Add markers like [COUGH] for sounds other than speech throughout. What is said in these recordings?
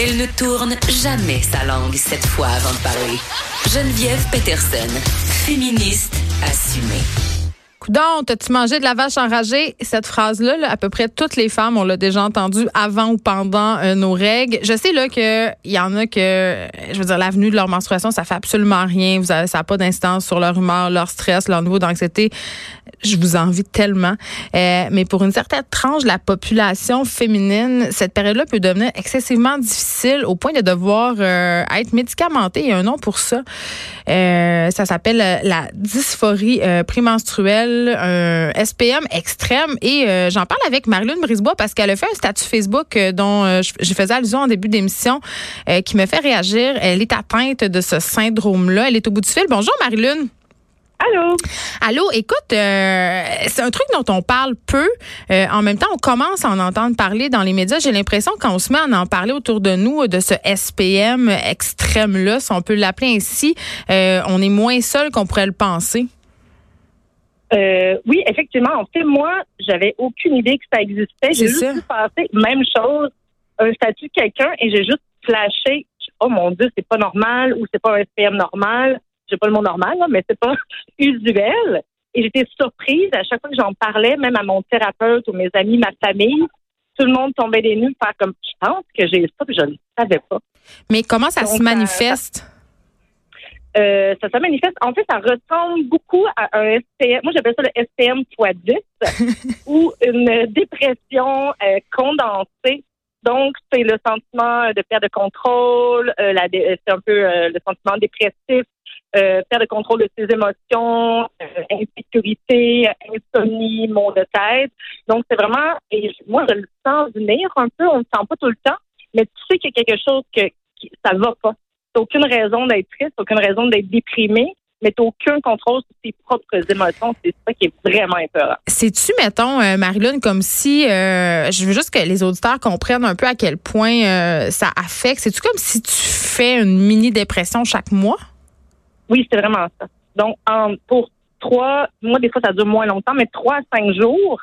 Elle ne tourne jamais sa langue cette fois avant de parler. Geneviève Peterson, féministe assumée. Coudon, t'as-tu mangé de la vache enragée? Cette phrase-là, là, à peu près toutes les femmes, on l'a déjà entendue avant ou pendant euh, nos règles. Je sais là que y en a que, je veux dire, l'avenue de leur menstruation, ça fait absolument rien. Vous avez, ça n'a pas d'instance sur leur humeur, leur stress, leur niveau d'anxiété. Je vous envie tellement. Euh, mais pour une certaine tranche de la population féminine, cette période-là peut devenir excessivement difficile au point de devoir euh, être médicamentée. Il y a un nom pour ça. ça s'appelle la dysphorie prémenstruelle un SPM extrême. Et euh, j'en parle avec Marilyn Brisebois parce qu'elle a fait un statut Facebook euh, dont euh, je, faisais allusion en début d'émission qui me fait réagir. Elle est atteinte de ce syndrome-là. Elle est au bout du fil. Bonjour Marilyn. Allô? Allô, écoute, c'est un truc dont on parle peu. en même temps, on commence à en entendre parler dans les médias. J'ai l'impression qu'on se met à en parler autour de nous de ce SPM extrême-là, si on peut l'appeler ainsi, on est moins seul qu'on pourrait le penser. Euh, oui, effectivement. En fait, moi, j'avais aucune idée que ça existait. J'ai juste passé même chose, un statut de quelqu'un, et j'ai juste flashé. Oh mon Dieu, c'est pas normal ou c'est pas un SPM normal. J'ai pas le mot normal, là, mais c'est pas [LAUGHS] usuel. Et j'étais surprise à chaque fois que j'en parlais, même à mon thérapeute ou mes amis, ma famille. Tout le monde tombait des nues, faire comme je pense que j'ai ça, puis je ne savais pas. Mais comment ça se manifeste? Euh, ça se manifeste. En fait, ça ressemble beaucoup à un SPM. Moi, j'appelle ça le SPM x 10 ou une dépression euh, condensée. Donc, c'est le sentiment de perte de contrôle, euh, c'est un peu le sentiment dépressif, perte de contrôle de ses émotions, insécurité, insomnie, maux de tête. Donc, c'est vraiment, et moi, je le sens venir un peu, on ne le sent pas tout le temps, mais tu sais qu'il y a quelque chose que qui, ça va pas aucune raison d'être triste, aucune raison d'être déprimé, mais tu aucun contrôle sur tes propres émotions. C'est ça qui est vraiment important. C'est-tu, mettons, euh, Marilyn, comme si, euh, je veux juste que les auditeurs comprennent un peu à quel point euh, ça affecte. C'est-tu comme si tu fais une mini-dépression chaque mois? Oui, c'est vraiment ça. Donc, pour trois, moi, des fois, ça dure moins longtemps, mais trois à cinq jours,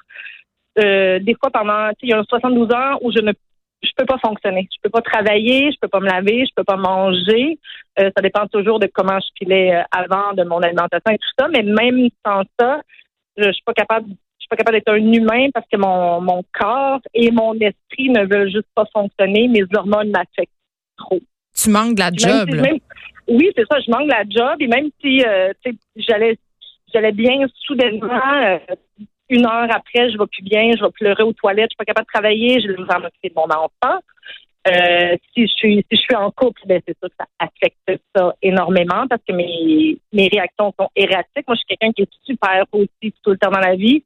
des fois pendant, il y a 72 heures où je ne je peux pas fonctionner. Je peux pas travailler, je peux pas me laver, je peux pas manger. Euh, ça dépend toujours de comment je filais euh, avant, de mon alimentation et tout ça. Mais même sans ça, je, suis pas capable. Je suis pas capable d'être un humain parce que mon, mon corps et mon esprit ne veulent juste pas fonctionner. Mes hormones m'affectent trop. Tu manques de la job. oui, c'est ça. Je manque de la job et même si euh, j'allais j'allais bien soudainement une heure après, je vais plus bien, je vais pleurer aux toilettes, je suis pas capable de travailler, je vais me m'occuper de mon enfant. Euh, si je suis si je suis en couple, ben c'est sûr que ça affecte ça énormément parce que mes mes réactions sont erratiques. Moi, je suis quelqu'un qui est super positif tout le temps dans la vie.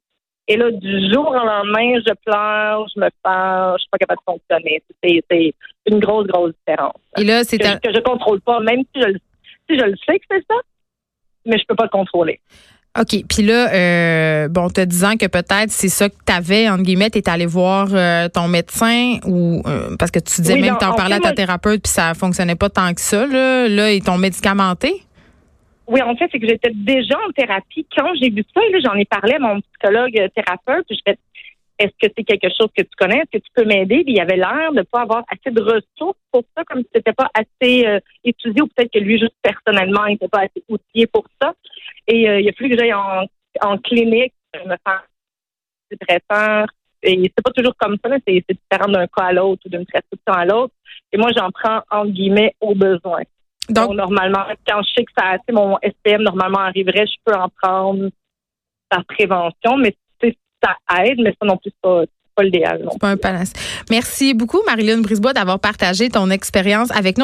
Et là, du jour au lendemain, je pleure, je me peur, je suis pas capable de fonctionner. C'est une grosse, grosse différence. Et là, c'est que, que je contrôle pas, même si je, si je le sais que c'est ça, mais je peux pas le contrôler. OK. Puis là, euh, bon, te disant que peut-être c'est ça que tu avais, entre guillemets, tu allé voir euh, ton médecin ou euh, parce que tu disais même que tu en, parlais à ta thérapeute puis ça fonctionnait pas tant que ça. Là, là ils t'ont médicamenté? Oui, en fait, c'est que j'étais déjà en thérapie. Quand j'ai vu ça, j'en ai parlé à mon psychologue thérapeute. Puis je fais est-ce que c'est quelque chose que tu connais? Est-ce que tu peux m'aider? Puis il avait l'air de ne pas avoir assez de ressources pour ça, comme si c'était pas assez étudié ou peut-être que lui, juste personnellement, il n'était pas assez outillé pour ça. Et euh, il a fallu que j'aille en, en clinique me faire dépresseur. Et c'est pas toujours comme ça, c'est différent d'un cas à l'autre ou d'une prescription à l'autre. Et moi, j'en prends entre guillemets au besoin. Donc, normalement, quand je sais que ça, mon SPM normalement arriverait, je peux en prendre par prévention, mais ça aide, mais ça non plus pas pas l'idéal. C'est pas un panace. Merci beaucoup, Marilyn Brisebois, d'avoir partagé ton expérience avec nous.